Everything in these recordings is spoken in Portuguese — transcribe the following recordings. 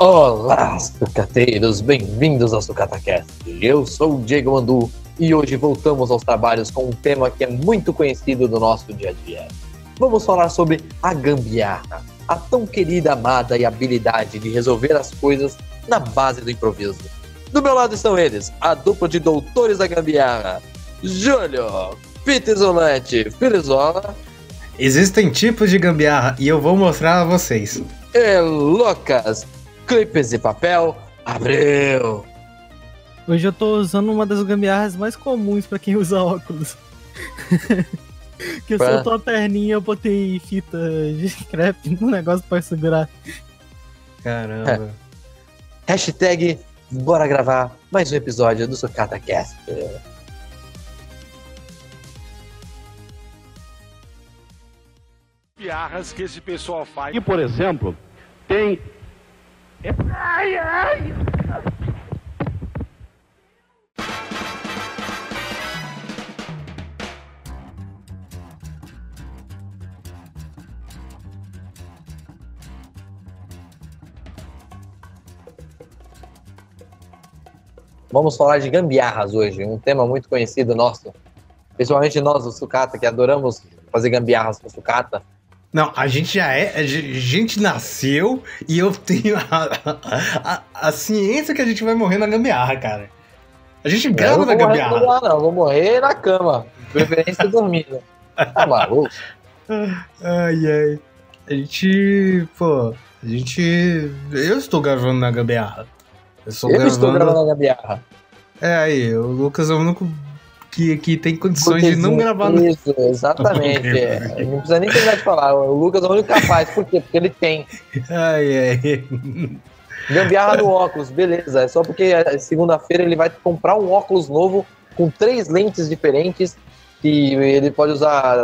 Olá, sucateiros, bem-vindos ao SucataCast. Eu sou o Diego Mandu e hoje voltamos aos trabalhos com um tema que é muito conhecido do nosso dia a dia. Vamos falar sobre a gambiarra, a tão querida, amada e habilidade de resolver as coisas na base do improviso. Do meu lado estão eles, a dupla de doutores da gambiarra, Júlio, Peter Isolante, Filizola. Existem tipos de gambiarra e eu vou mostrar a vocês. E Lucas, clipes de papel, Abreu. Hoje eu tô usando uma das gambiarras mais comuns para quem usa óculos. que eu soltou a perninha, eu botei fita de crepe no negócio para segurar. Caramba. É. Hashtag bora gravar mais um episódio do Sucata Cast. Piarras que esse pessoal faz. E, por exemplo, tem. Ai, ai! Vamos falar de gambiarras hoje, um tema muito conhecido nosso. Principalmente nós, do Sucata, que adoramos fazer gambiarras com Sucata. Não, a gente já é. A gente nasceu e eu tenho a, a, a, ciência que a gente vai morrer na gambiarra, cara. A gente grava na gambiarra. Não, não, vou morrer na cama. Preferência dormindo. Tá maluco? Ai, ai. A gente. Pô, a gente. Eu estou gravando na gambiarra. Eu, eu gravando... estou gravando na gambiarra. É aí, o Lucas é o único que, que tem condições de não gravar no... Isso, exatamente. é. Não precisa nem terminar de falar. O Lucas é o único capaz. Por quê? Porque ele tem. Ai, ai. Gambiarra no óculos, beleza. É só porque segunda-feira ele vai comprar um óculos novo com três lentes diferentes que ele pode usar,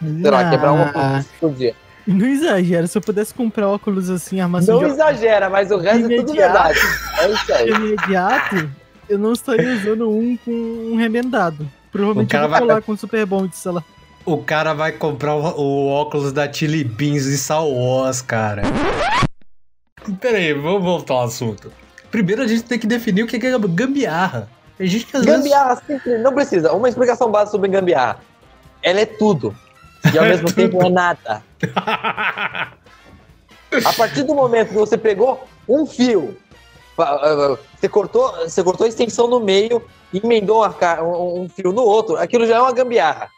sei lá, quebrar uma por dia. Não exagera, se eu pudesse comprar óculos assim, armação Não exagera, mas o resto é tudo verdade. É isso aí. Imediato, eu não estaria usando um com um remendado. Provavelmente eu vou vai... colar com Super Bond, sei lá. O cara vai comprar o, o óculos da Chili Beans de Star Wars, cara. Pera aí, vamos voltar ao assunto. Primeiro a gente tem que definir o que é gambiarra. Tem gente que às gambiarra, vezes... não precisa. Uma explicação básica sobre gambiarra. Ela é tudo. E ao é mesmo tempo é nada. A partir do momento que você pegou um fio, você cortou, você cortou a extensão no meio emendou um fio no outro, aquilo já é uma gambiarra.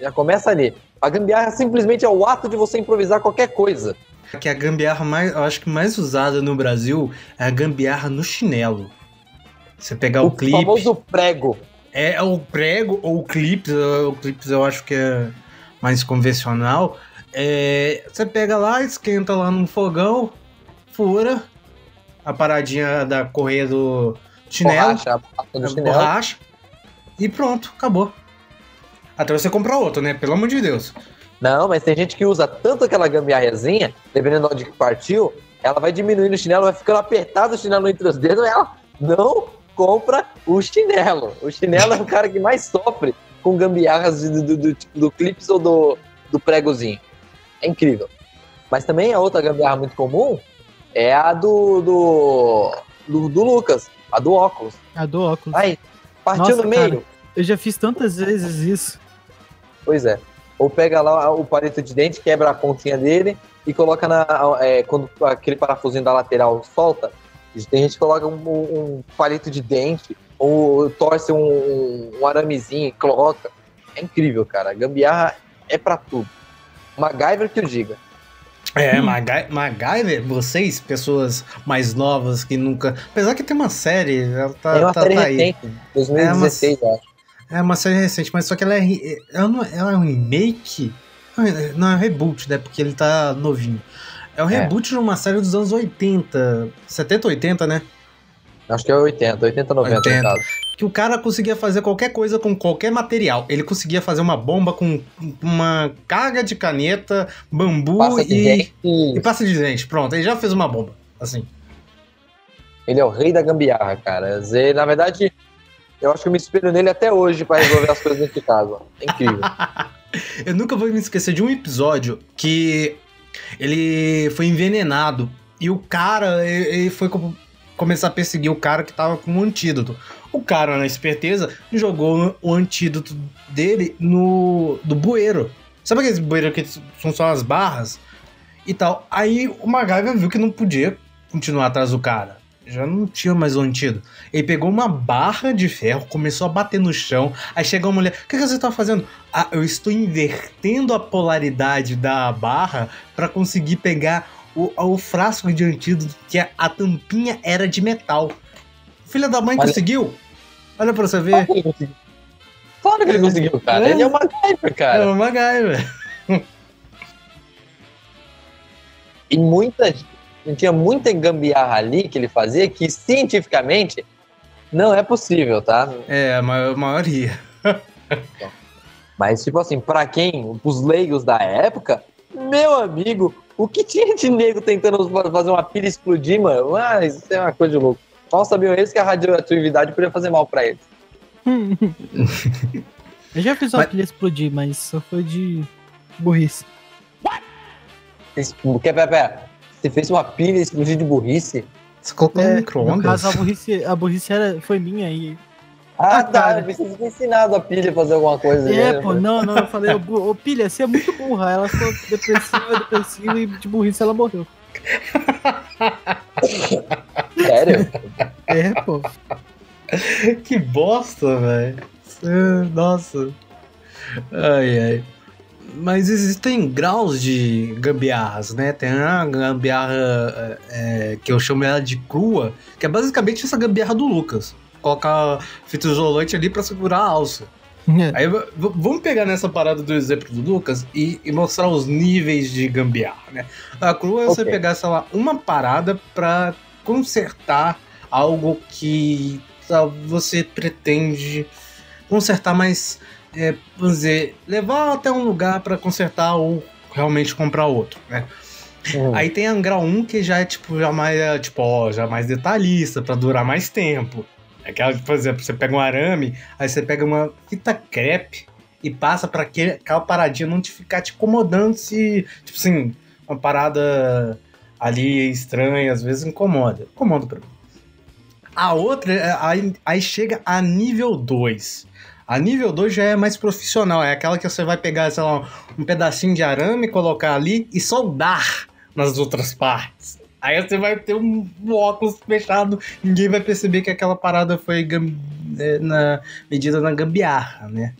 Já começa ali. A gambiarra simplesmente é o ato de você improvisar qualquer coisa. Que a gambiarra mais, eu acho que mais usada no Brasil é a gambiarra no chinelo. Você pegar o, o clipe. O famoso prego. É, é o prego ou o clips, o clips eu acho que é mais convencional. É, você pega lá, esquenta lá no fogão, fura a paradinha da correia do, chinelo, borracha, a chinelo. borracha e pronto, acabou. Até você comprar outro, né? Pelo amor de Deus. Não, mas tem gente que usa tanto aquela gambiarrazinha, dependendo de onde partiu, ela vai diminuindo o chinelo, vai ficando apertado o chinelo entre os dedos, e ela não compra o chinelo. O chinelo é o cara que mais sofre com gambiarras do, do, do, do clips ou do, do pregozinho. É incrível. Mas também a outra gambiarra muito comum é a do, do, do, do Lucas. A do óculos. A do óculos. Aí, partiu Nossa, no meio. Cara, eu já fiz tantas vezes isso. Pois é. Ou pega lá o palito de dente, quebra a pontinha dele e coloca na. É, quando aquele parafusinho da lateral solta, tem gente que coloca um, um palito de dente ou torce um, um aramezinho e coloca. É incrível, cara. Gambiarra é para tudo. MacGyver que o diga. É, Maga MacGyver, vocês, pessoas mais novas que nunca. Apesar que tem uma série, ela tá, tem uma tá, série tá recente, 2016, é uma, acho. É uma série recente, mas só que ela é. Ela, não, ela é um remake? Não, é um reboot, né? Porque ele tá novinho. É um é. reboot de uma série dos anos 80, 70, 80, né? Acho que é 80, 80, 90 80. Que o cara conseguia fazer qualquer coisa com qualquer material. Ele conseguia fazer uma bomba com uma carga de caneta, bambu passa e, e passa de dente. Pronto, ele já fez uma bomba, assim. Ele é o rei da gambiarra, cara. Zé, na verdade, eu acho que eu me espelho nele até hoje para resolver as coisas dentro de casa. É incrível. eu nunca vou me esquecer de um episódio que ele foi envenenado E o cara, ele foi começar a perseguir o cara que tava com um antídoto. O cara, na esperteza, jogou o antídoto dele no do bueiro. Sabe aqueles bueiros que são só as barras? E tal. Aí o MacGyver viu que não podia continuar atrás do cara. Já não tinha mais o antídoto. Ele pegou uma barra de ferro, começou a bater no chão. Aí chegou a mulher: O que, que você tá fazendo? Ah, eu estou invertendo a polaridade da barra para conseguir pegar o, o frasco de antídoto, que a, a tampinha era de metal. Filha da mãe Olha. conseguiu? Olha pra você ver. Claro que ele conseguiu, cara. É. Ele é o MacGyver, cara. É o MacGyver. e muita tinha muita gambiarra ali que ele fazia que cientificamente não é possível, tá? É, a maioria. Mas, tipo assim, para quem, os leigos da época, meu amigo, o que tinha de nego tentando fazer uma pilha explodir, mano? Ah, isso é uma coisa de louco. Mal sabiam eles que a radioatividade podia fazer mal para eles. Eu já fiz uma mas... pilha explodir, mas só foi de burrice. What? Quer, pera, pera. Você fez uma pilha explodir de burrice? Você colocou é, no micro-ondas? No caso, a burrice, a burrice era, foi minha e ah, ah, tá. Eu pensei que ensinado a pilha a fazer alguma coisa. É, né? pô, não, não. Eu falei, ô, pilha, você é muito burra. Ela ficou depressiva, depressiva e de burrice ela morreu. Sério? É, pô. Que bosta, velho. Nossa. Ai, ai. Mas existem graus de gambiarras, né? Tem a gambiarra é, que eu chamo ela de crua, que é basicamente essa gambiarra do Lucas colocar fita isolante ali para segurar a alça. É. Aí vamos pegar nessa parada do exemplo do Lucas e, e mostrar os níveis de gambiarra, né? A crua é okay. você pegar, sei lá, uma parada para consertar algo que tá, você pretende consertar, mas é, vamos dizer, levar até um lugar para consertar ou realmente comprar outro, né? Uhum. Aí tem a grau 1 que já é tipo já mais é, tipo, ó, já mais detalhista para durar mais tempo. Aquela, por exemplo, você pega um arame, aí você pega uma fita crepe e passa para aquela paradinha não te ficar te incomodando se, tipo assim, uma parada ali estranha, às vezes incomoda. Incomoda pra mim. A outra, é, aí, aí chega a nível 2. A nível 2 já é mais profissional, é aquela que você vai pegar, sei lá, um pedacinho de arame, colocar ali e soldar nas outras partes. Aí você vai ter um, óculos fechado, ninguém vai perceber que aquela parada foi é, na medida na gambiarra, né?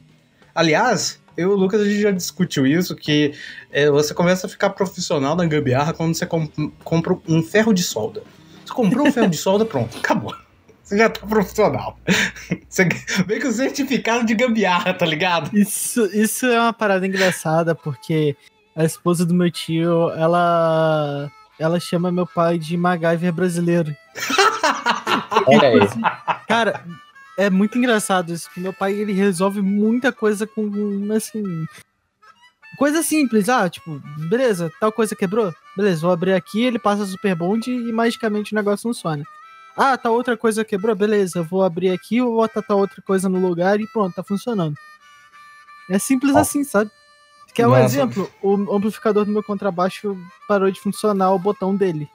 Aliás, eu e o Lucas a gente já discutiu isso, que é, você começa a ficar profissional na gambiarra quando você comp compra um ferro de solda. Você comprou um ferro de solda, pronto, acabou. Você já tá profissional. Você vem com certificado de gambiarra, tá ligado? Isso, isso é uma parada engraçada, porque a esposa do meu tio, ela ela chama meu pai de MacGyver brasileiro. Olha aí. Cara, é muito engraçado isso, que meu pai ele resolve muita coisa com, assim... Coisa simples, ah, tipo, beleza, tal coisa quebrou? Beleza, vou abrir aqui, ele passa super bond e magicamente o negócio funciona. Ah, tal outra coisa quebrou? Beleza, vou abrir aqui, vou botar tal outra coisa no lugar e pronto, tá funcionando. É simples oh. assim, sabe? Que é um Nossa. exemplo, o amplificador do meu contrabaixo parou de funcionar o botão dele.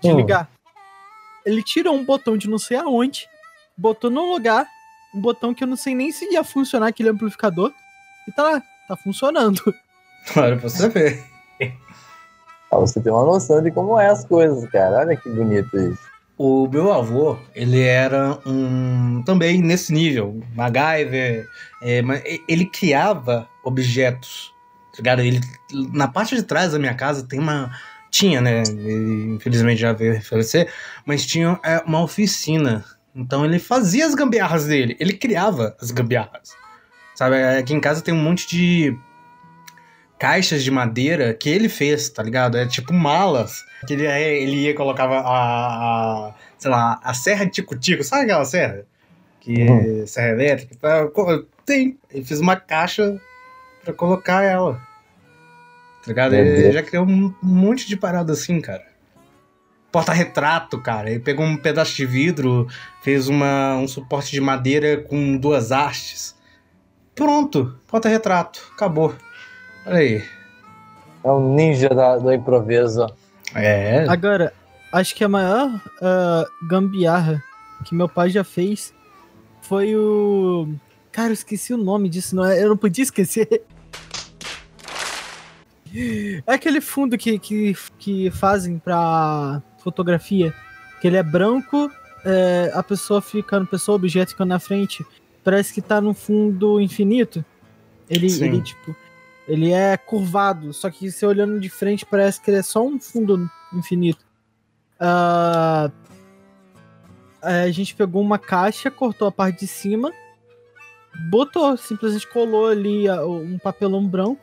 De hum. ligar. Ele tirou um botão de não sei aonde, botou no lugar, um botão que eu não sei nem se ia funcionar aquele amplificador, e tá lá, tá funcionando. Olha pra você ver. Pra você ter uma noção de como é as coisas, cara. Olha que bonito isso. O meu avô, ele era um. também nesse nível, MacGyver, é, ele criava objetos. Tá ligado? Ele, na parte de trás da minha casa tem uma. Tinha, né? Ele, infelizmente já veio falecer, mas tinha é, uma oficina. Então ele fazia as gambiarras dele, ele criava as gambiarras. Sabe? Aqui em casa tem um monte de caixas de madeira que ele fez, tá ligado? É tipo malas. Que ele, ele ia colocava a, a, sei lá, a serra de tico-tico, sabe aquela serra? Que uhum. é serra elétrica. Tem. Ele fez uma caixa pra colocar ela. Tá ligado? Ele já criou um monte de parada assim, cara. Porta-retrato, cara. Ele pegou um pedaço de vidro, fez uma, um suporte de madeira com duas hastes. Pronto, porta-retrato. Acabou. Olha aí. É um ninja da, do improviso. É. Agora, acho que a maior ah, gambiarra que meu pai já fez foi o. Cara, eu esqueci o nome disso, não é? Eu não podia esquecer. É aquele fundo que, que, que fazem pra fotografia. Que ele é branco, é, a pessoa fica, a pessoa, o objeto fica na frente. Parece que tá num fundo infinito. Ele, Sim. ele, tipo, ele é curvado, só que você olhando de frente parece que ele é só um fundo infinito. Ah, a gente pegou uma caixa, cortou a parte de cima, botou, simplesmente colou ali um papelão branco.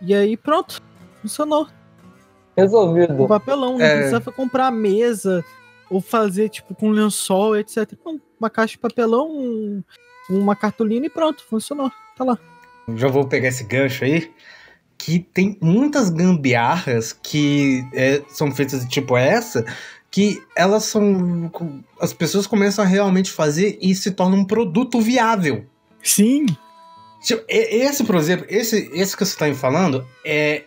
E aí pronto, funcionou. O Resolvido. papelão, não É. precisava comprar mesa ou fazer tipo com lençol, etc. Uma caixa de papelão, um- uma cartolina e pronto, funcionou. Tá lá. Já vou pegar esse gancho aí. Que tem muitas gambiarras que é, são feitas tipo essa, que elas são. As pessoas começam a realmente fazer e se torna um produto viável. Sim. Tipo, esse, por exemplo, esse, esse que você tá me falando, é,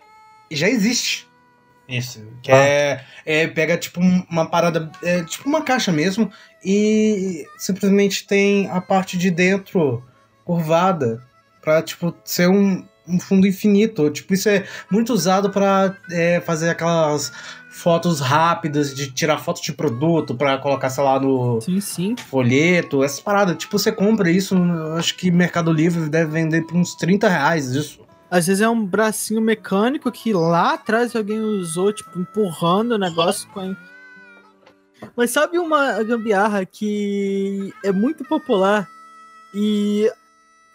já existe. Isso. Que Ah. é, é. Pega, tipo, um- uma parada. É, tipo uma caixa mesmo. E simplesmente tem a parte de dentro curvada. Pra, tipo, ser um, um fundo infinito. Tipo, isso é muito usado pra é, fazer aquelas fotos rápidas, de tirar foto de produto, pra colocar, sei lá, no Sim, sim. folheto, essas paradas. Tipo, você compra isso, acho que Mercado Livre deve vender por uns 30 reais isso. Às vezes é um bracinho mecânico que lá atrás alguém usou, tipo, empurrando o negócio com. Mas sabe uma gambiarra que é muito popular e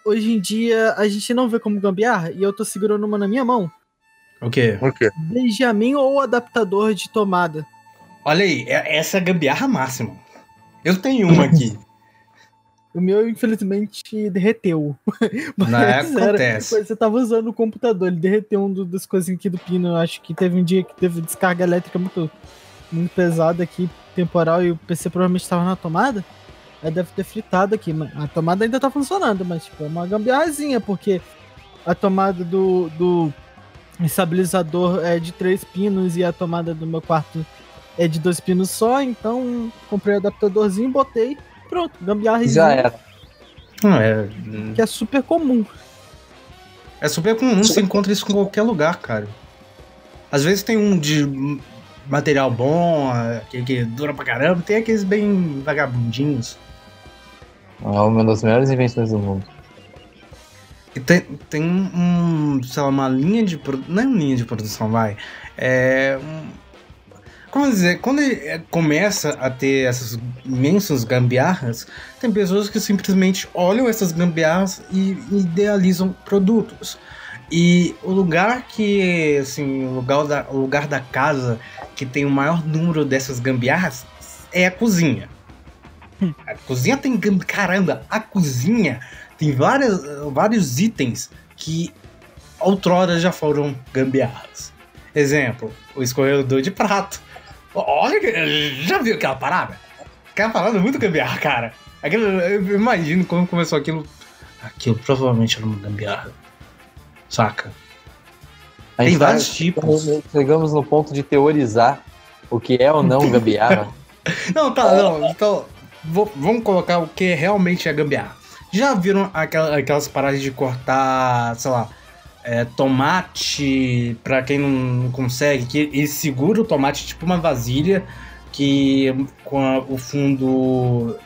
hoje em dia a gente não vê como gambiarra e eu tô segurando uma na minha mão? O quê? Por quê? Benjamin ou adaptador de tomada? Olha aí, é- essa é a gambiarra máxima. Eu tenho uma aqui. O meu, infelizmente, derreteu. Não, é, acontece. Mas Você tava usando o computador, ele derreteu um do- das coisinhas aqui do pino. Eu acho que teve um dia que teve descarga elétrica muito, muito pesada aqui, temporal, e o PC provavelmente tava na tomada. Aí deve ter fritado aqui. mas A tomada ainda tá funcionando, mas tipo, é uma gambiarrazinha, porque a tomada do, do estabilizador é de três pinos e a tomada do meu quarto é de dois pinos só, então comprei o adaptadorzinho, botei, pronto, gambiarrazinha Já era. Não, é, que é super comum. é super comum, você encontra isso em qualquer lugar, cara. Às vezes tem um de material bom, aquele que dura pra caramba, tem aqueles bem vagabundinhos. É uma das melhores invenções do mundo. E tem, tem um, sei lá, uma linha de produção. Não é uma linha de produção, vai. É. um- como dizer, quando ele é, começa a ter essas imensas gambiarras, tem pessoas que simplesmente olham essas gambiarras e idealizam produtos. E o lugar que, assim, o lugar da, o lugar da casa que tem o maior número dessas gambiarras é a cozinha. A cozinha tem. gam- Caramba, a cozinha tem várias, vários itens que outrora já foram gambiarras. Exemplo, o escorredor de prato. Olha, já viu aquela parada? Aquela parada é muito gambiarra, cara. Aquilo, eu imagino quando começou aquilo. Aquilo provavelmente era uma gambiarra. Saca? A Tem tá- vários tipos. Chegamos no ponto de teorizar o que é ou não gambiarra. Não, tá, não. Então, vou- vamos colocar o que realmente é gambiarra. Já viram aquela- aquelas paradas de cortar, sei lá, é, tomate, pra quem não consegue, que ele segura o tomate tipo uma vasilha, que com a- o fundo.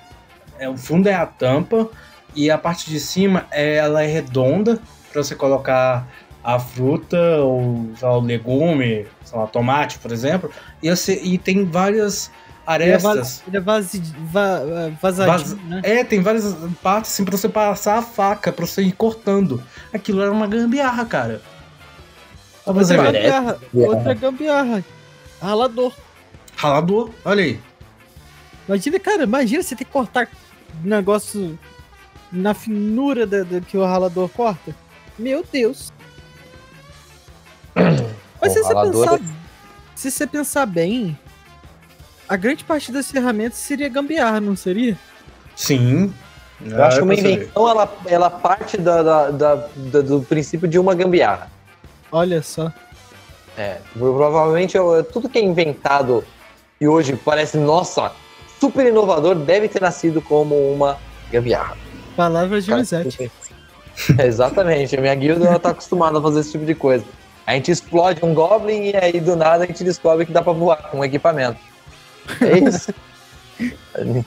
É, o fundo é a tampa e a parte de cima é, ela é redonda pra você colocar a fruta ou lá, o legume, sei lá, tomate, por exemplo. E, você, e tem várias Ele é, arestas. ele é vasi- va- eh, vazadinho, né? É, tem várias partes assim pra você passar a faca, pra você ir cortando. Aquilo era uma gambiarra, cara. Outra ver. gambiarra, outra gambiarra. Ralador. Ralador, olha aí. Imagina, cara, imagina você ter que cortar negócio na finura da, da- que o ralador corta. Meu Deus. Mas se você, ralador pensar, se você pensar bem, a grande parte das ferramentas seria gambiarra, não seria? Sim. Eu acho que uma Ah, invenção ela, ela parte da, da- da- da- do princípio de uma gambiarra. Olha só. É, provavelmente é tudo que é inventado e hoje parece, nossa, super inovador, deve ter nascido como uma gambiarra. Palavras de Lisette. Exatamente, a minha guilda ela tá acostumada a fazer esse tipo de coisa. A gente explode um Goblin e aí do nada a gente descobre que dá pra voar com um equipamento. É isso.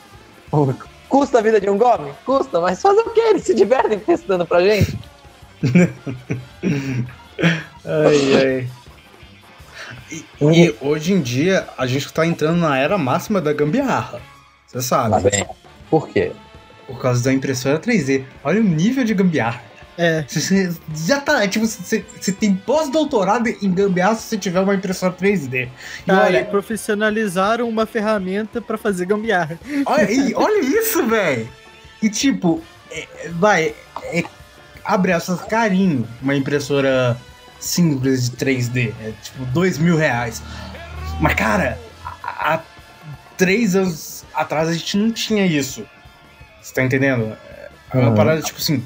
Custa a vida de um Goblin? Custa, mas fazer o que? Eles se divertem testando pra gente. ai, ai. E, e, hoje em dia a gente está entrando na era máxima da gambiarra. Você sabe. Tá bem. Por quê? Por causa da impressora 3D. Olha o nível de gambiarra. É. Você já tá. Tipo, você, você tem pós-doutorado em gambiarra se você tiver uma impressora 3D. E tá, olha, profissionalizaram uma ferramenta para fazer gambiarra. Olha, e, olha isso, velho. E tipo, é, vai, é, abre essas carinho uma impressora simples de 3D. É tipo dois mil reais. Mas, cara, há três anos atrás a gente não tinha isso. Você tá entendendo? É uma uhum. parada, tipo assim.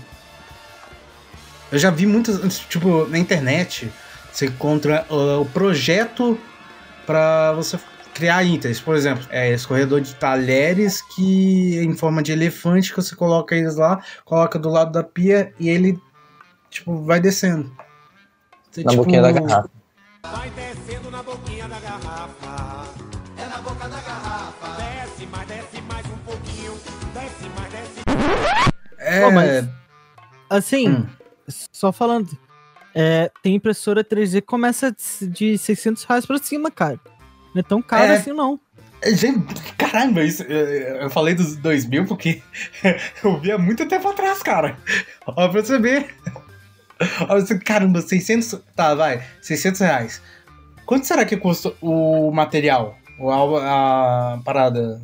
Eu já vi muitas. Tipo, na internet, você encontra uh, o projeto para você criar itens. Por exemplo, é escorredor de talheres que em forma de elefante que você coloca eles lá, coloca do lado da pia e ele tipo vai descendo. Você, na tipo, boquinha da garrafa. Vai descendo na boquinha da garrafa. É na boca da garrafa. Desce, mais desce mais um pouquinho. Desce, mais desce. É. mas, assim, hum. Só falando. É, tem impressora 3D que começa de 600 reais pra cima, cara. Não é tão caro é, assim, não. É, caramba, isso, eu falei dos 2000 porque eu vi há muito tempo atrás, cara. Ó, pra você ver. Caramba, 600. Tá, vai. 600 reais. Quanto será que custa o material? A, a parada?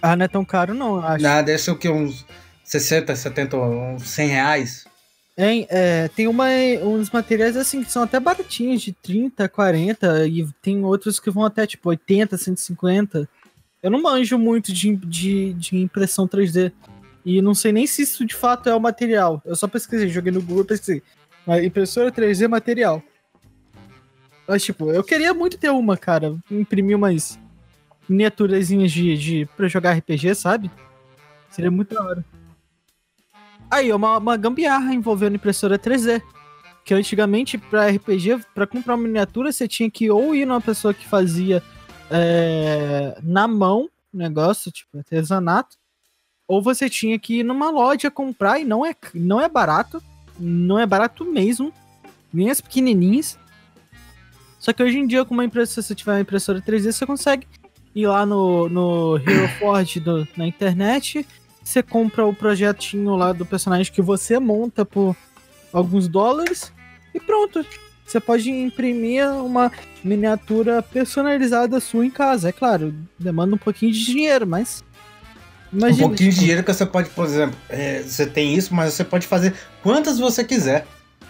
Ah, não é tão caro, não, acho. Ah, deve ser o que? Uns 60, 70, uns 100 reais? É, tem uma, uns materiais assim que são até baratinhos, de 30, 40, e tem outros que vão até tipo 80, 150. Eu não manjo muito de, de, de impressão 3D. E não sei nem se isso de fato é o material. Eu só pesquisei, joguei no Google pesquisei. Impressora 3D material. Mas, tipo, eu queria muito ter uma, cara. Imprimir umas miniaturazinhas de, de, pra jogar RPG, sabe? Seria muito da hora. Aí, uma, uma gambiarra envolvendo impressora 3D. Que antigamente, pra RPG, pra comprar uma miniatura, você tinha que ou ir numa pessoa que fazia é, na mão negócio, tipo, artesanato, ou você tinha que ir numa loja comprar e não é, não é barato, não é barato mesmo, nem as pequenininhas. Só que hoje em dia, com uma impressora, se você tiver uma impressora 3D, você consegue ir lá no, no Hero Forge do, na internet, você compra o projetinho lá do personagem que você monta por alguns dólares e pronto. Você pode imprimir uma miniatura personalizada sua em casa. É claro, demanda um pouquinho de dinheiro, mas Imagina, um pouquinho de dinheiro que você pode, por exemplo, é, você tem isso, mas você pode fazer quantas você quiser.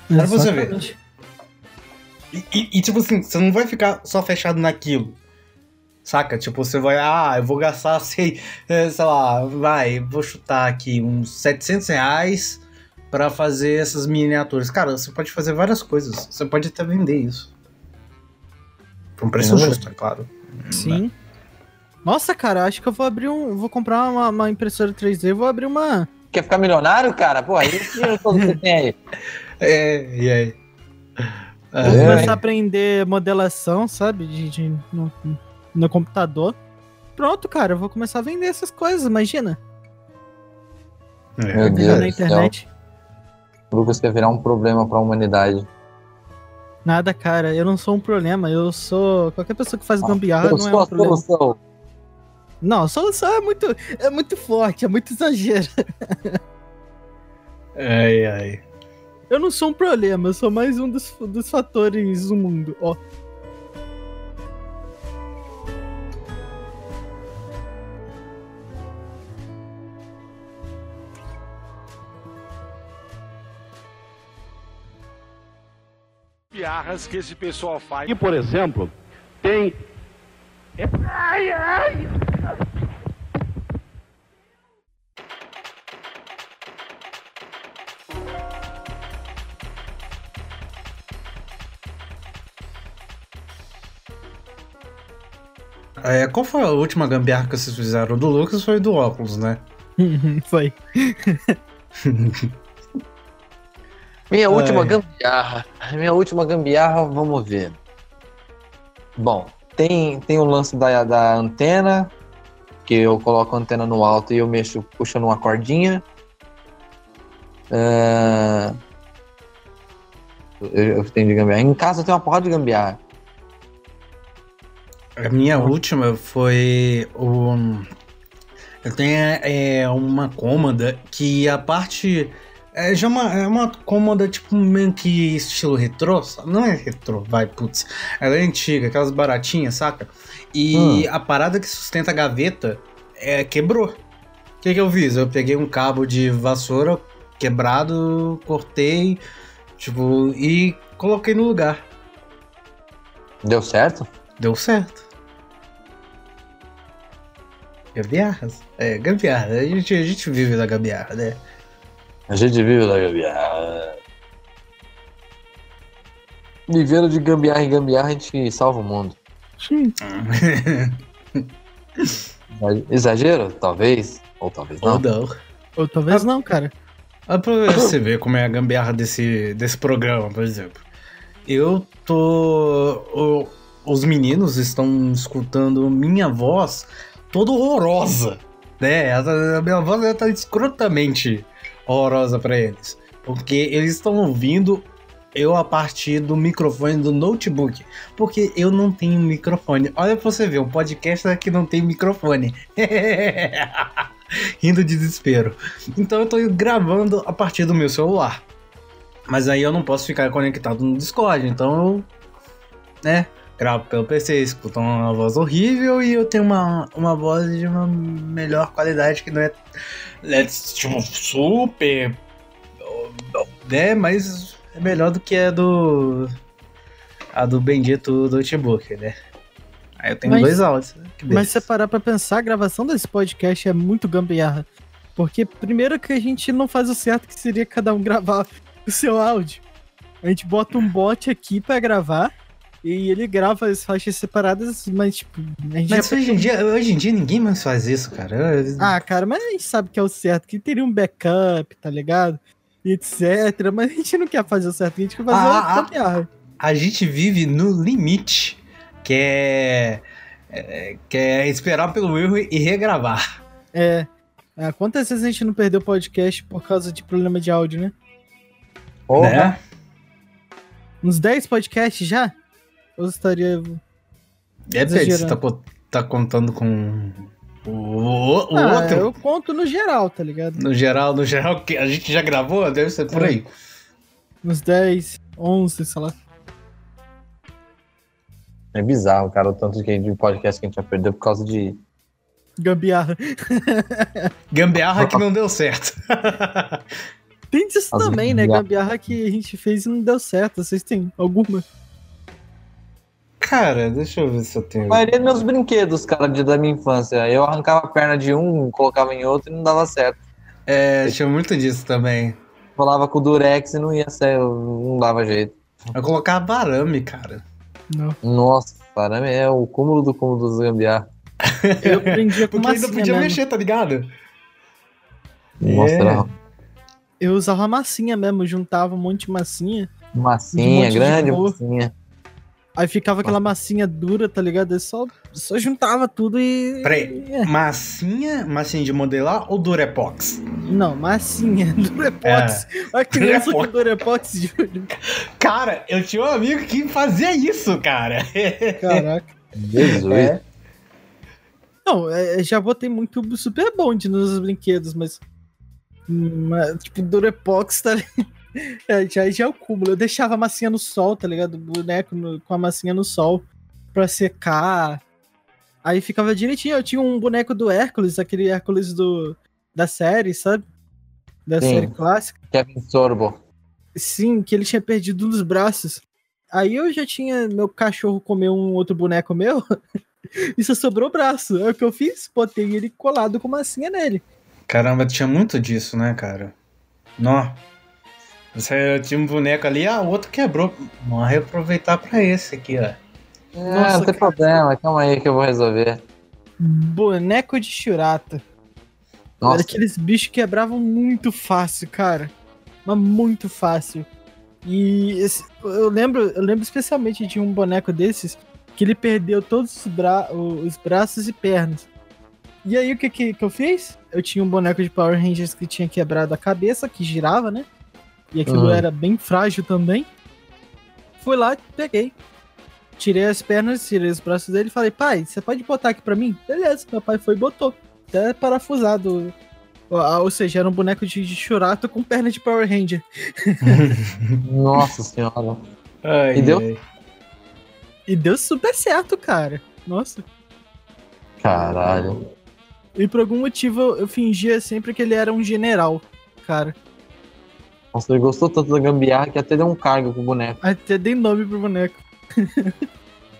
Pra você ver. E, e, e, tipo assim, você não vai ficar só fechado naquilo. Saca? Tipo, você vai, ah, eu vou gastar, sei, é, sei lá, vai, vou chutar aqui uns 700 reais pra fazer essas miniaturas. Cara, você pode fazer várias coisas. Você pode até vender isso. Por um preço justo, é claro. Sim. Nossa, cara, acho que eu vou abrir um. Vou comprar uma, uma impressora 3D e vou abrir uma. Quer ficar milionário, cara? Pô, aí dinheiro todo que você tem aí. É, e aí? Vou é. começar a aprender modelação, sabe? De, de no, no, computador. Pronto, cara, eu vou começar a vender essas coisas, imagina. É. Meu Deus na internet. O Lucas quer virar um problema pra humanidade. Nada, cara, eu não sou um problema, eu sou. Qualquer pessoa que faz gambiarra não é um problema. Solução. Não, solução é muito, é muito forte, é muito exagero. Ai, ai. Eu não sou um problema, eu sou mais um dos, dos fatores do mundo, ó. piarras que esse pessoal faz. E, por exemplo, tem. É. Ai, ai! É, qual foi a última gambiarra que vocês fizeram? O do Lucas foi do óculos, né? foi. Minha última Ai. gambiarra. Minha última gambiarra, vamos ver. Bom, tem, tem o lance da, da antena, que eu coloco a antena no alto e eu mexo puxando uma cordinha. Ah, eu, eu tenho de gambiarra. Em casa eu tenho uma porrada de gambiarra. A minha última foi o. Eu tenho é, uma cômoda que a parte. É já uma, é uma cômoda tipo meio que estilo retrô. sabe? Não é retrô, vai, putz. Ela é antiga, aquelas baratinhas, saca? E a parada que sustenta a gaveta é, quebrou. O que, que eu fiz? Eu peguei um cabo de vassoura quebrado, cortei, tipo, e coloquei no lugar. Deu certo? Deu certo. Gambiarras? É, gambiarra. A gente, a gente vive da gambiarra, né? A gente vive da gambiarra. Vivendo de gambiarra em gambiarra, a gente salva o mundo. Sim. Exagero? Talvez. Ou talvez Ou não. não. Ou talvez não, cara. Olha pra você ver como é a gambiarra desse, desse programa, por exemplo. Eu tô. o- os meninos estão escutando minha voz toda horrorosa, né? A minha voz tá escrotamente horrorosa pra eles. Porque eles estão ouvindo eu a partir do microfone do notebook. Porque eu não tenho microfone. Olha pra você ver, um podcast que não tem microfone. Rindo de desespero. Então eu tô gravando a partir do meu celular. Mas aí eu não posso ficar conectado no Discord. Então né, gravo pelo PC, escuto uma voz horrível e eu tenho uma, uma voz de uma melhor qualidade que não é, é tipo, super. né, mas é melhor do que a do. a do bendito notebook, né? Aí eu tenho Mas- dois áudios. né? Mas se você parar pra pensar, a gravação desse podcast é muito gambiarra. Porque primeiro que a gente não faz o certo que seria cada um gravar o seu áudio. A gente bota um bot aqui pra gravar e ele grava as faixas separadas, mas tipo, a gente Mas já... hoje em, dia, hoje em dia ninguém mais faz isso, cara. Eu- Ah, cara, mas a gente sabe que é o certo, que teria um backup, tá ligado? E etc. Mas a gente não quer fazer o certo, a gente quer fazer Ah, o ah. gambiarra. a gente vive no limite, que é, é- que é esperar pelo erro e regravar. É. Quantas vezes a gente não perdeu podcast por causa de problema de áudio, né? Porra. Né? Uns 10 podcasts já? Ou você estaria. Depende, você tá, tá contando com o, o Ah, outro. eu conto no geral, tá ligado? No geral, no geral, que a gente já gravou, deve ser por É. aí. Uns 10, 11, sei lá. É bizarro, cara, o tanto de podcast que a gente já perdeu por causa de. Gambiarra. Gambiarra que não deu certo. Tem disso As também, né? gambiarra. Gambiarra que a gente fez e não deu certo. Vocês têm alguma? Cara, deixa eu ver se eu tenho. A maioria dos meus brinquedos, cara, de, da minha infância. Eu arrancava a perna de um, colocava em outro e não dava certo. É, tinha muito disso também. Rolava com o Durex e não ia ser, não dava jeito. Eu colocava arame, cara. Não. Nossa, cara, é o cúmulo do cúmulo dos gambiarra. Eu prendia com Porque ainda podia mesmo. mexer, tá ligado? Nossa, É. Eu usava massinha mesmo, juntava um monte de massinha. massinha, Um grande massinha. Aí ficava aquela massinha dura, tá ligado? Eu só, só juntava tudo e. Peraí. É. Massinha, massinha de modelar ou Durepox? Não, massinha, Durepox. A criança com Durepox, Júlio. Cara, eu tinha um amigo que fazia isso, cara. Caraca. Jesus. É. Não, é, já botei muito super bonde nos brinquedos, mas. mas, tipo, Durepox, tá ligado? É, já, já é o cúmulo. Eu deixava a massinha no sol, tá ligado? O boneco no- com a massinha no sol pra secar. Aí ficava direitinho. Eu tinha um boneco do Hércules, aquele Hércules do, da série, sabe? Da Sim. série clássica. Kevin Sorbo. Sim, que ele tinha perdido um dos braços. Aí eu já tinha meu cachorro comer um outro boneco meu. e só sobrou o braço. Aí o que eu fiz? Botei ele colado com massinha nele. Caramba, tinha muito disso, né, cara? Nó. Você tinha um boneco ali, ah, o outro quebrou. Vamos reaproveitar pra esse aqui, ó. É, Nossa, não tem problema, calma aí que eu vou resolver. Boneco de Shurata. Era Nossa, aqueles bichos que quebravam muito fácil, cara. Mas muito fácil. E esse- eu lembro, eu lembro especialmente de um boneco desses que ele perdeu todos os, bra os braços e pernas. E aí o que, que que eu fiz? Eu tinha um boneco de Power Rangers que tinha quebrado a cabeça, que girava, né? E aquilo Uhum. era bem frágil também. Fui lá, peguei. Tirei as pernas, tirei os braços dele e falei, pai, você pode botar aqui pra mim? Beleza, meu pai foi e botou. Até parafusado. Ou- Ou seja, era um boneco de, de churato com perna de Power Ranger. nossa senhora. Ai, E deu? ai. E deu super certo, cara. Nossa. Caralho. E por algum motivo eu fingia sempre que ele era um general, cara. Nossa, ele gostou tanto da gambiarra que até deu um cargo pro boneco. Até dei nome pro boneco.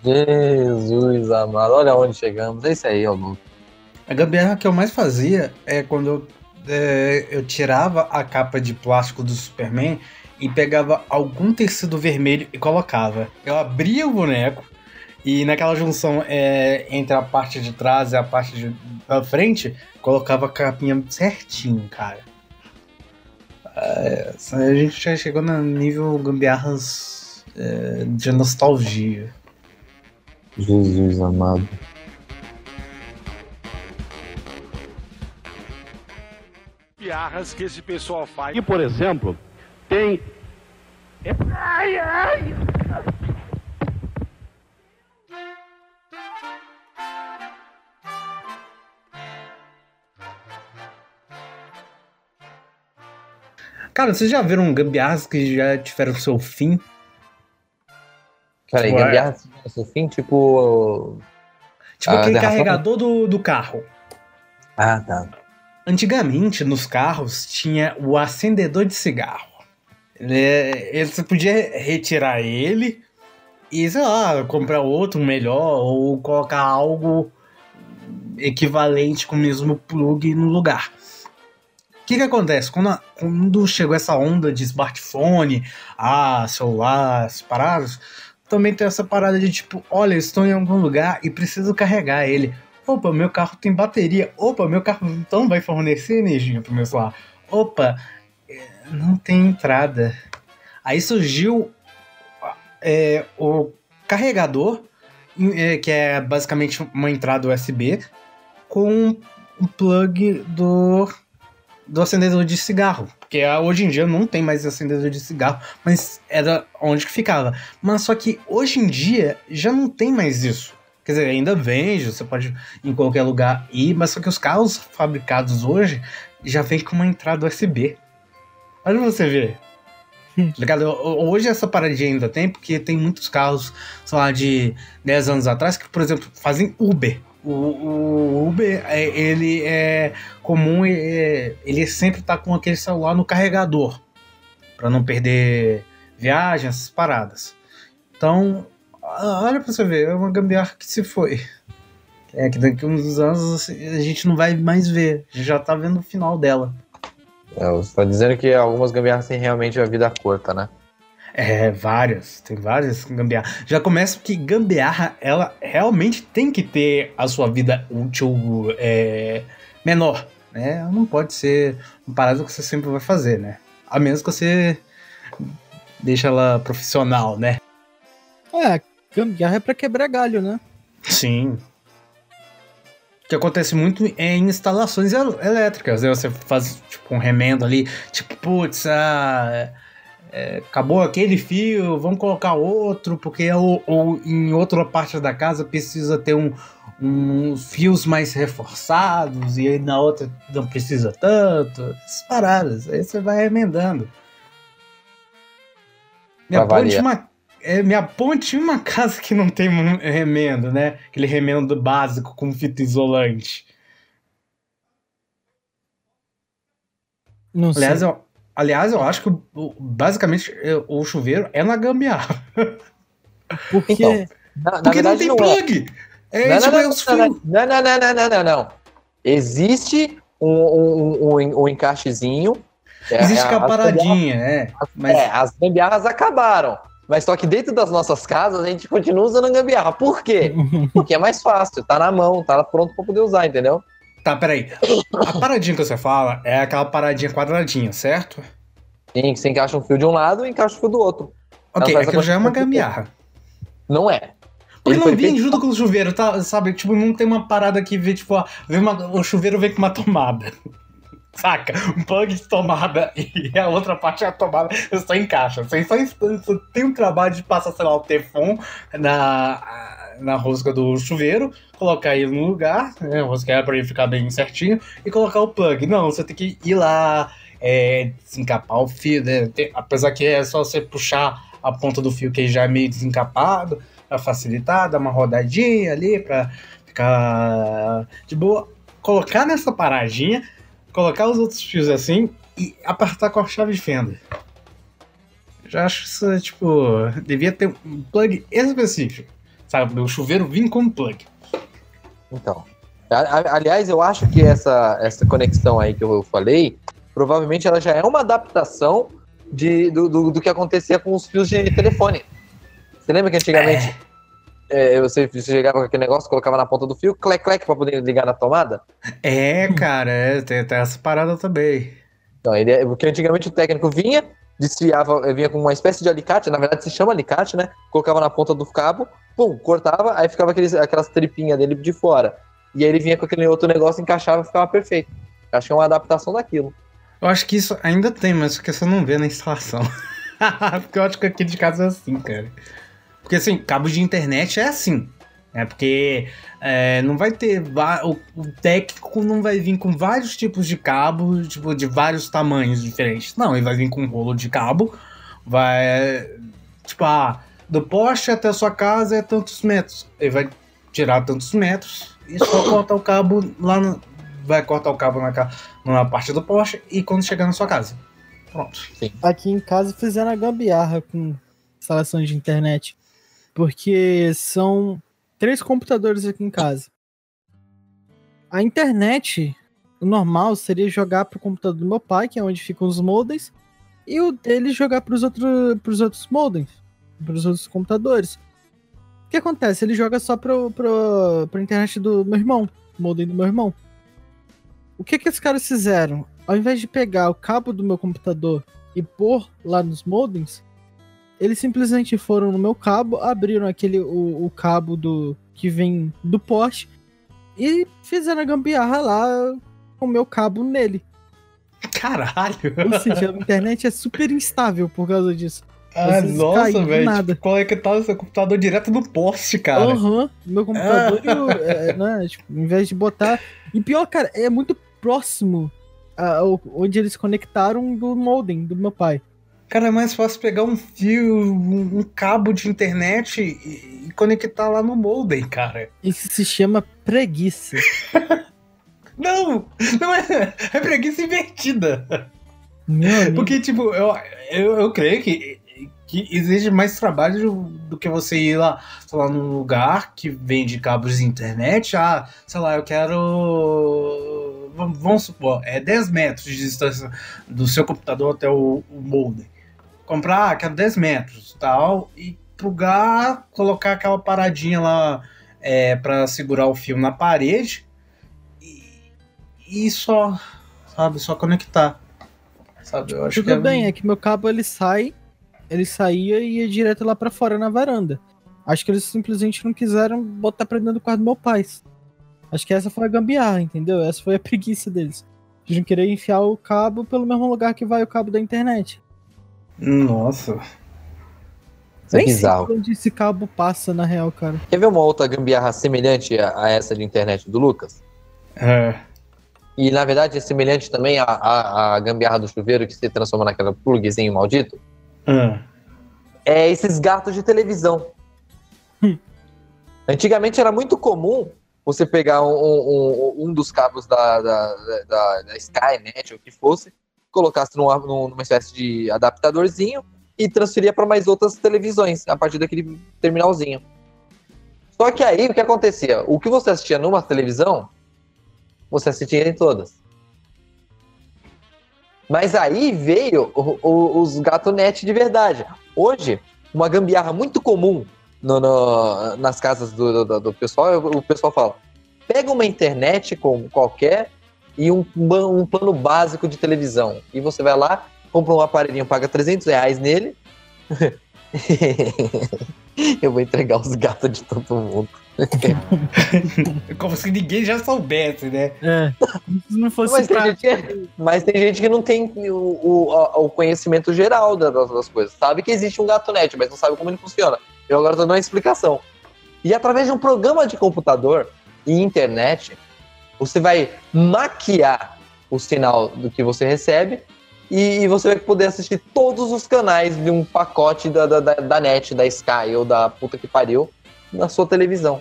Jesus amado, olha onde chegamos. É isso aí, ó. A gambiarra que eu mais fazia é quando eu, é, eu tirava a capa de plástico do Superman e pegava algum tecido vermelho e colocava. Eu abria o boneco e naquela junção é, entre a parte de trás e a parte de, da frente, colocava a capinha certinho, cara. É, a gente já chegou no nível gambiarras é, de nostalgia. Jesus amado. Piarras que esse pessoal faz. E, por exemplo, tem. Ai, ai. Cara, vocês já viram gambiarras que já tiveram seu fim? Peraí, Tipo, é- gambiarra no fim, tipo. Tipo aquele carregador do, do carro. Ah, tá. Antigamente, nos carros, tinha o acendedor de cigarro. Ele, é- ele- você podia retirar ele e, sei lá, comprar outro melhor ou colocar algo equivalente com o mesmo plug no lugar. Que, que acontece? Quando, a- quando chegou essa onda de smartphone, ah, celular, essas paradas, também tem essa parada de tipo, olha, estou em algum lugar e preciso carregar ele. Opa, meu carro tem bateria. Opa, meu carro então vai fornecer energia para o meu celular. Opa, é, não tem entrada. Aí surgiu é, o carregador, é, que é basicamente uma entrada USB, com o plug do, do acendedor de cigarro. Porque hoje em dia não tem mais acendedor de cigarro, mas era onde que ficava. Mas só que hoje em dia já não tem mais isso. Quer dizer, ainda vende, você pode ir em qualquer lugar ir, mas só que os carros fabricados hoje já vem com uma entrada USB. Olha você ver. Tá ligado? Hoje essa paradinha ainda tem, porque tem muitos carros, sei lá, de 10 anos atrás, que, por exemplo, fazem Uber. O, o Uber, é, ele é comum, é, ele sempre tá com aquele celular no carregador, para não perder viagem, essas paradas. Então, olha pra você ver, é uma gambiarra que se foi. É que daqui a uns anos a gente não vai mais ver, a gente já tá vendo o final dela. É, você tá dizendo que algumas gambiarras têm realmente a vida curta, né? É, várias, tem várias gambiarras. Já começa que gambiarra, ela realmente tem que ter a sua vida útil é, menor, né? Não pode ser uma parada que você sempre vai fazer, né? A menos que você deixe ela profissional, né? É, gambiarra é pra quebrar galho, né? Sim. O que acontece muito é em instalações el- elétricas, né? Você faz tipo um remendo ali, tipo, putz, ah, é, acabou aquele fio, vamos colocar outro, porque ou, ou em outra parte da casa precisa ter um, uns fios mais reforçados e aí na outra não precisa tanto. Essas paradas, aí você vai remendando. Minha ponte, uma, é, minha ponte uma casa que não tem um remendo, né? Aquele remendo básico com fita isolante. Não Aliás, sei. eu, aliás, eu acho que basicamente o chuveiro é na gambiarra. Porque Então, Na, na Porque não verdade, tem não é. plug! É, Não, tipo, não, é não, não, não, não, não, não, não, não, não. Existe um, um, um, um encaixezinho. É, Existe é, as paradinha, é. Mas É, as gambiarras acabaram. Mas só que dentro das nossas casas a gente continua usando a gambiarra. Por quê? Porque é mais fácil, tá na mão, tá pronto pra poder usar, entendeu? Tá, peraí. A paradinha que você fala é aquela paradinha quadradinha, certo? Sim, que você encaixa um fio de um lado e encaixa o fio do outro. Ok, aquilo já é uma gambiarra. Não é. Porque Ele não vem junto com o chuveiro, tá? Sabe? Tipo, não tem uma parada que vê, tipo, ó, vem uma- o chuveiro vem com uma tomada. Saca? Um plug de tomada e a outra parte é a tomada, você só encaixa. Você só, só tem um trabalho de passar, sei lá, o Teflon na, na rosca do chuveiro, colocar ele no lugar, né? Rosquear pra ele ficar bem certinho e colocar o plug. Não, você tem que ir lá, é, desencapar o fio, né? Tem- apesar que é só você puxar a ponta do fio que já é meio desencapado, pra facilitar, dar uma rodadinha ali pra ficar de boa. Colocar nessa paradinha, colocar os outros fios assim e apertar com a chave de fenda. Já acho isso, tipo, devia ter um plug específico. Sabe, o chuveiro vir com um plug. Então. Aliás, eu acho que essa, essa conexão aí que eu falei, provavelmente ela já é uma adaptação de, do, do, do que acontecia com os fios de telefone. Você lembra que antigamente é, você, você chegava com aquele negócio, colocava na ponta do fio, clec, clec, pra poder ligar na tomada? É, cara, é, tem, tem essa parada também. Então, ele, é- porque antigamente o técnico vinha, desfiava, vinha com uma espécie de alicate, na verdade se chama alicate, né? Colocava na ponta do cabo, pum, cortava, aí ficava aqueles, aquelas tripinhas dele de fora. E aí ele vinha com aquele outro negócio, encaixava e ficava perfeito. Acho que é uma adaptação daquilo. Eu acho que isso ainda tem, mas que você não vê na instalação. Porque eu acho que aqui de casa é assim, cara. Porque assim, cabo de internet é assim. É porque é, não vai ter. O, o técnico não vai vir com vários tipos de cabo, tipo, de vários tamanhos diferentes. Não, ele vai vir com um rolo de cabo. Vai. Tipo, ah, do poste até a sua casa é tantos metros. Ele vai tirar tantos metros e só cortar o cabo lá no. Vai cortar o cabo na, numa parte do poste e quando chegar na sua casa. Pronto. Aqui em casa fizeram a gambiarra com instalação de internet. Porque são três computadores aqui em casa. A internet, o normal seria jogar pro computador do meu pai, que é onde ficam os modems, e o dele jogar pros, outro, pros outros modems, pros outros computadores. O que acontece? Ele joga só pro, pro, pra internet do meu irmão, modem do meu irmão. O que que os caras fizeram? Ao invés de pegar o cabo do meu computador e pôr lá nos modems, eles simplesmente foram no meu cabo, abriram aquele o, o cabo do que vem do poste e fizeram a gambiarra lá com o meu cabo nele. Caralho! Ou seja, a internet é super instável por causa disso. Ah, Vocês nossa, velho. Tipo, conectar o seu computador direto no poste, cara. Aham, meu computador o, é, né, tipo, em vez de botar. E pior, cara, é muito próximo a- ao- onde eles conectaram do modem do meu pai. Cara, é mais fácil pegar um fio, um, um cabo de internet e, e conectar lá no modem, cara. Isso se chama preguiça. Não! Não é. É preguiça invertida. Porque, tipo, eu, eu, eu creio que, que exige mais trabalho do que você ir lá, sei lá, num lugar que vende cabos de internet. Ah, sei lá, eu quero. Vamos, supor, é 10 metros de distância do seu computador até o, o modem. Comprar, ah, quero 10 metros tal, e plugar, colocar aquela paradinha lá é, para segurar o fio na parede e, e só, sabe, só conectar. Sabe, eu acho Tudo que é- bem, é que meu cabo ele sai, ele saía e ia direto lá pra fora na varanda. Acho que eles simplesmente não quiseram botar pra dentro do quarto do meu pai. Acho que essa foi a gambiarra, entendeu? Essa foi a preguiça deles. Eles não queriam enfiar o cabo pelo mesmo lugar que vai o cabo da internet. Nossa. Isso é Nem bizarro. sei onde esse cabo passa, na real, cara. Quer ver uma outra gambiarra semelhante a, essa de internet do Lucas? É. E na verdade é semelhante também à, à, à gambiarra do chuveiro que se transforma naquele plugzinho maldito? Ah. É esses gatos de televisão. Hum. Antigamente era muito comum você pegar um, um- um dos cabos da, da, da, da Skynet ou o que fosse, colocasse numa, numa espécie de adaptadorzinho e transferia para mais outras televisões a partir daquele terminalzinho. Só que aí o que acontecia? O que você assistia numa televisão, você assistia em todas. Mas aí veio o- o- os gato de verdade. Hoje, uma gambiarra muito comum no- no- nas casas do, do- do pessoal, o pessoal fala: pega uma internet como qualquer e um, um plano básico de televisão. E você vai lá, compra um aparelhinho, paga 300 reais nele. Eu vou entregar os gatos de todo mundo. Como se ninguém já soubesse, né? É. Se não fosse Mas tem, gente que, mas tem gente que não tem o, o, o conhecimento geral da- das, das coisas. Sabe que existe um gato net, mas não sabe como ele funciona. Eu agora tô dando uma explicação. E através de um programa de computador e internet, você vai maquiar o sinal do que você recebe e, e você vai poder assistir todos os canais de um pacote da, da, da, da net, da Sky ou da puta que pariu na sua televisão.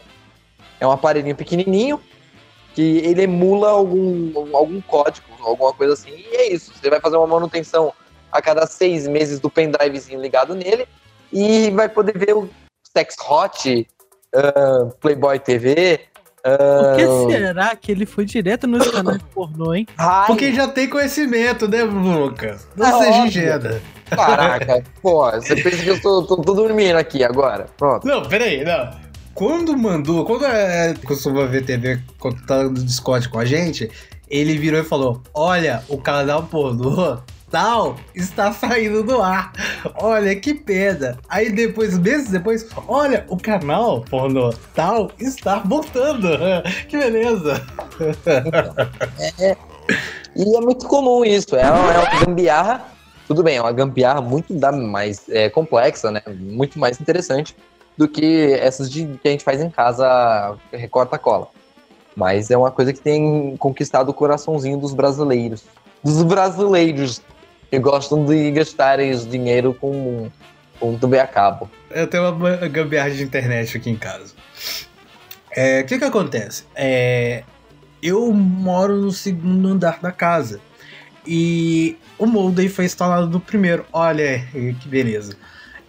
É um aparelhinho pequenininho que ele emula algum, algum código, alguma coisa assim, e é isso. Você vai fazer uma manutenção a cada seis meses do pendrivezinho ligado nele e vai poder ver o Sex Hot, ah, Playboy TV. Por que será que ele foi direto nos canais pornô, hein? Rai, Porque já tem conhecimento, né, Lucas? Não É seja ingênua. Caraca, pô, você pensa que eu tô, tô, tô dormindo aqui agora. Pronto. Não, peraí, não. Quando mandou, quando é, costuma ver TV quando tá no Discord com a gente, ele virou e falou: Olha, o canal pornô tal está saindo do ar. Olha que pena. Aí depois, meses depois, olha, o canal pornô tal está voltando. Que beleza. E é muito comum isso, é uma, é uma gambiarra. Tudo bem, é uma gambiarra muito mais é, complexa, né? Muito mais interessante do que essas de, que a gente faz em casa, recorta-cola. Mas é uma coisa que tem conquistado o coraçãozinho dos brasileiros. Dos brasileiros que gostam de gastar esse dinheiro com, com TV a cabo. Eu tenho uma gambiarra de internet aqui em casa. É, O que que acontece? É, eu moro no segundo andar da casa. E o modem foi instalado no primeiro. Olha que beleza.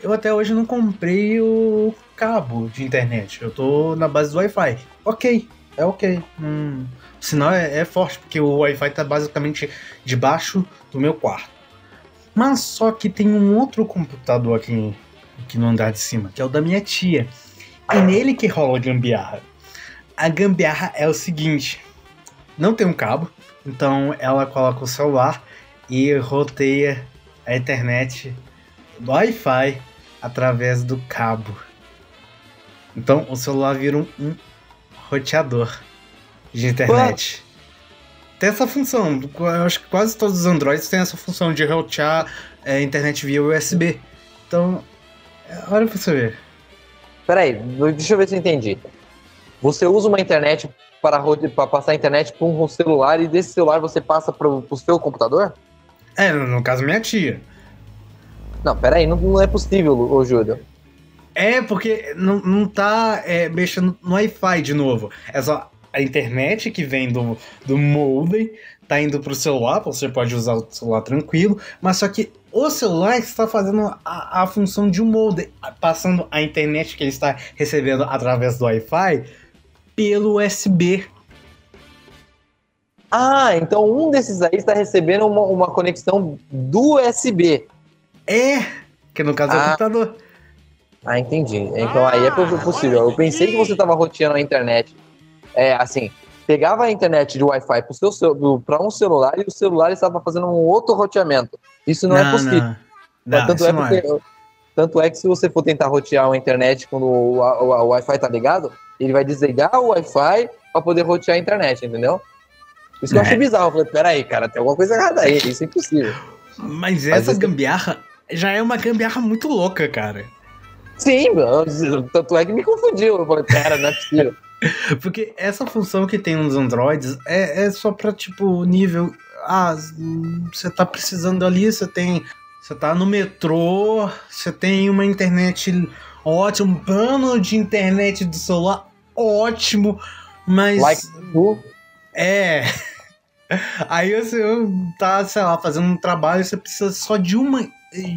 Eu até hoje não comprei o cabo de internet. Eu tô na base do Wi-Fi. Ok, é ok. Hum, o sinal é, é forte, porque o Wi-Fi tá basicamente debaixo do meu quarto. Mas só que tem um outro computador aqui, aqui no andar de cima, que é o da minha tia. E nele que rola a gambiarra. A gambiarra é o seguinte: não tem um cabo, então ela coloca o celular e roteia a internet do Wi-Fi através do cabo. Então o celular vira um, um roteador de internet. Tem essa função, eu acho que quase todos os Androids têm essa função de rotear a internet via USB. Então, é, olha pra você ver. Peraí, deixa eu ver se eu entendi. Você usa uma internet para, para passar a internet para um celular e desse celular você passa para o seu computador? É, no, no caso, minha tia. Não, peraí, não, não é possível, ô Júlio. É, porque não, não tá é, mexendo no Wi-Fi de novo. É só a internet que vem do, do modem, tá indo pro celular, você pode usar o celular tranquilo, mas só que o celular está fazendo a, a função de um modem, passando a internet que ele está recebendo através do Wi-Fi pelo USB. Ah, então um desses aí está recebendo uma, uma conexão do USB. É, que no caso é o Ah. computador. Ah, entendi. Então aí é poss- possível. Eu pensei que você estava roteando a internet. É, assim, pegava a internet de Wi-Fi para um celular e o celular estava fazendo um outro roteamento. Isso não, é possível. Não, não, tanto, é não porque- tanto é que se você for tentar rotear uma internet quando o, o- o Wi-Fi tá ligado, ele vai desligar o Wi-Fi para poder rotear a internet, entendeu? Isso que eu É. achei bizarro. Eu falei, peraí, cara, tem alguma coisa errada aí, isso é impossível. Mas Mas essa esse- gambiarra já é uma gambiarra muito louca, cara. Sim, tanto é que me confundiu. Eu falei, pera, não é possível. Porque essa função que tem nos Androids é, é só pra, tipo, nível. Ah, você tá precisando ali, você tem. Você tá no metrô, você tem uma internet ótima, um plano de internet do celular ótimo, mas. Like É. Aí você tá, sei lá, fazendo um trabalho, você precisa só de uma.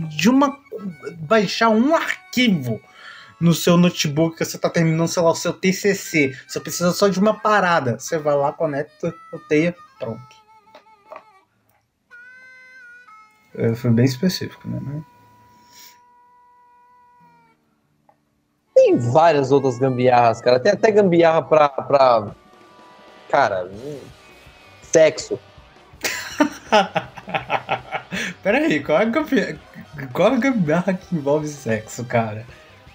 De uma. Baixar um arquivo no seu notebook que você tá terminando, sei lá, o seu TCC. Você precisa só de uma parada. Você vai lá, conecta, roteia, pronto. É, foi bem específico, né? várias outras gambiarras, cara. Tem até gambiarra pra. pra cara, sexo. Peraí, qual é a gambiarra, qual é a gambiarra que envolve sexo, cara?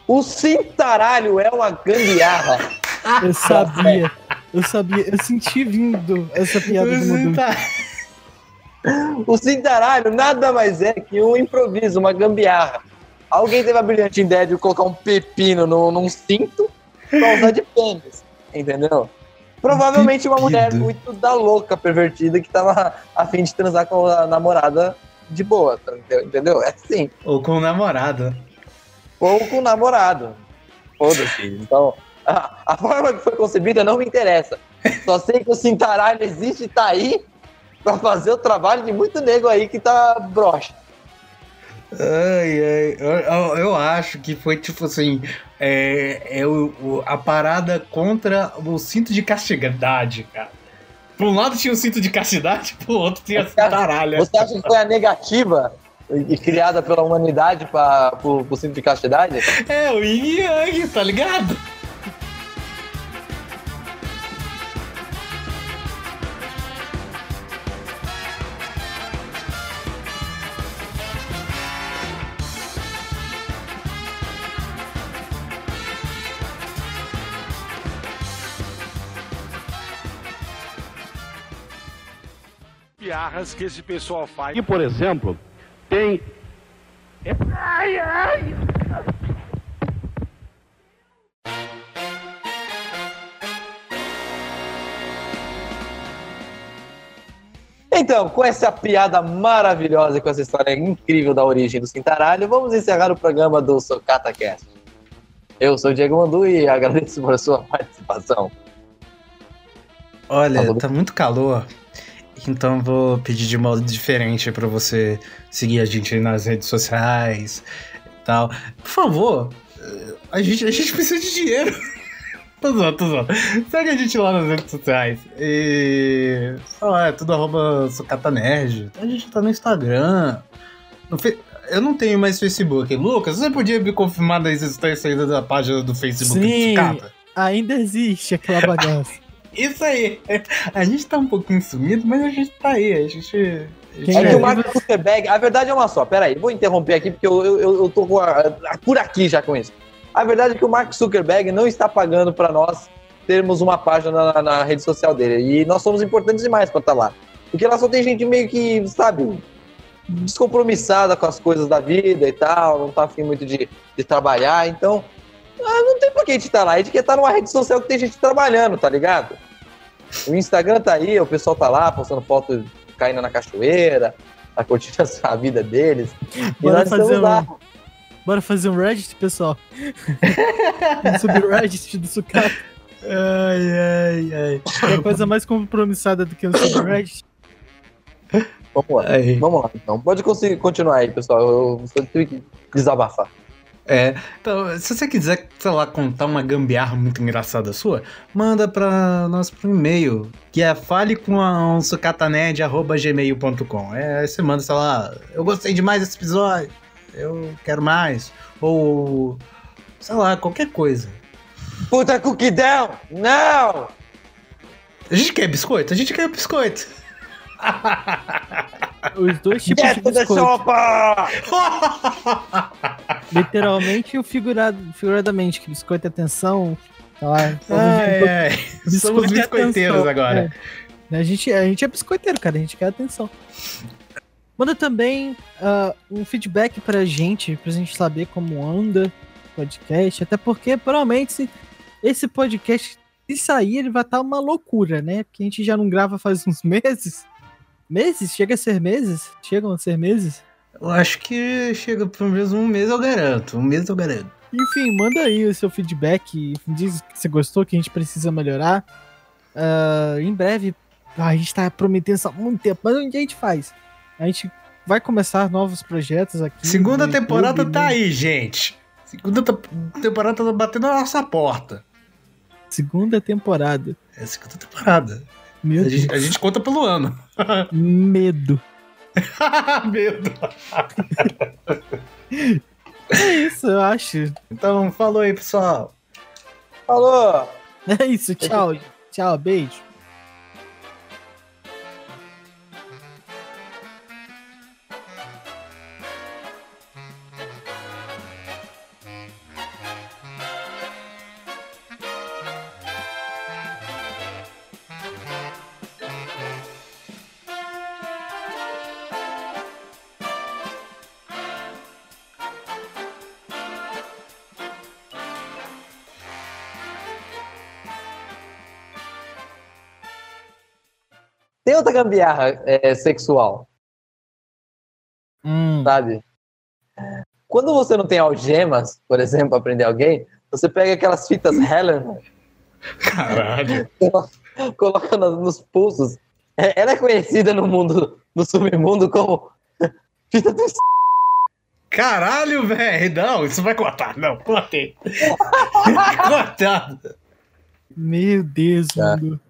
O cintaralho é uma gambiarra. Eu sabia. Eu sabia. Eu senti vindo essa piada do Mudu. Tá- O cintaralho nada mais é que um improviso, uma gambiarra. Alguém teve a brilhante ideia de colocar um pepino no, num cinto pra usar de pênis, entendeu? Provavelmente uma mulher muito da louca, pervertida, que tava a fim de transar com a namorada de boa, tá- entendeu? É assim. Ou com namorada. Ou com o namorado. Foda-se. Então, a, a forma que foi concebida não me interessa. Só sei que o cintaralho existe e tá aí pra fazer o trabalho de muito nego aí que tá broxa. Ai, ai. Eu, eu- acho que foi tipo assim. É, é o, o- a parada contra o cinto de castidade, cara. Por um lado tinha o cinto de castidade, pro outro tinha a cintaralha. Você acha que foi a negativa criada pela humanidade para pro, pro cinto de castidade? É, o yin yang, tá ligado? Piarras que esse pessoal faz. E, por exemplo, tem. Ai, ai. Então, com essa piada maravilhosa, e com essa história incrível da origem do cintaralho, vamos encerrar o programa do Socata Cast. Eu sou o Diego Mandu e agradeço por sua participação. Olha, Falou. tá muito calor. Então vou pedir de modo diferente pra você seguir a gente nas redes sociais e tal. Por favor, eh, a gente, a gente precisa de dinheiro. tô zoando, tô zoando. Segue a gente lá nas redes sociais. E. Sei lá, é tudo arroba Sucata Nerd. A gente tá no Instagram. No Fe- Eu não tenho mais Facebook. Lucas, você podia me confirmar da existência ainda da página do Facebook Sim. do Sucata? Ainda existe aquela bagaça. Isso aí. A gente tá um pouquinho sumido, mas a gente tá aí. A gente. a gente Quem É que é? o Mark Zuckerberg, a verdade é uma só, peraí, vou interromper aqui porque eu, eu, eu tô a- a- por aqui já com isso. A verdade é que o Mark Zuckerberg não está pagando para nós termos uma página na, na rede social dele. E nós somos importantes demais para estar lá. Porque lá só tem gente meio que, sabe, descompromissada com as coisas da vida e tal, não tá afim muito de, de trabalhar. Então, ah, não tem por que a gente estar lá. A gente quer estar numa rede social que tem gente trabalhando, tá ligado? O Instagram tá aí, o pessoal tá lá postando foto caindo na cachoeira, tá curtindo a vida deles. E Bora nós fazer estamos lá. um, bora fazer um Reddit, pessoal. um subreddit do Sucata. Ai, ai, ai. É coisa mais compromissada do que um subreddit. Vamos lá. Ai. Vamos lá, então. Pode conseguir continuar aí, pessoal. Eu tive que desabafar. É, então, se você quiser, sei lá, contar uma gambiarra muito engraçada sua, manda pra nós pro e-mail, que é fale com a sucatanerd.gmail.com. É, aí você manda, sei lá, eu gostei demais desse episódio, eu quero mais, ou, sei lá, qualquer coisa. Puta coquidão! Não! A gente quer biscoito? A gente quer biscoito. Os dois tipos de Get the biscoito. sopa! Literalmente ou figurado, figuradamente, que biscoito é atenção. Tá lá. ai, ai. Biscoito Somos biscoiteiros atenção, agora. é. A, gente, a gente é biscoiteiro, cara. A gente quer atenção. Manda também ah, um feedback pra gente, pra gente saber como anda o podcast. Até porque, provavelmente, se esse podcast, se sair, ele vai estar uma loucura, né? Porque a gente já não grava faz uns meses. Meses? Chega a ser meses? Chegam a ser meses? Eu acho que chega pelo menos um mês, eu garanto. Um mês eu garanto. Enfim, manda aí o seu feedback. Diz que você gostou, que a gente precisa melhorar. Ah, em breve, a gente tá prometendo isso há muito tempo, mas onde a gente faz? A gente vai começar novos projetos aqui. Segunda temporada YouTube, tá no- aí, gente. Segunda te- temporada tá batendo na nossa porta. Segunda temporada. É a segunda temporada. Meu A Deus. gente, a gente conta pelo ano. Medo. Medo. É isso, eu acho. Então, falou aí, pessoal. Falou! É isso, tchau. Tchau, beijo. Gambiarra é, sexual, Hum, sabe? Quando você não tem algemas, por exemplo, pra prender alguém, você pega aquelas fitas Helen, Caralho. coloca nos, nos pulsos. É, Ela é conhecida no mundo, no submundo como fita do Caralho, velho. Não, isso vai cortar. Não, cortei. Cortado. meu Deus, Tá. mano.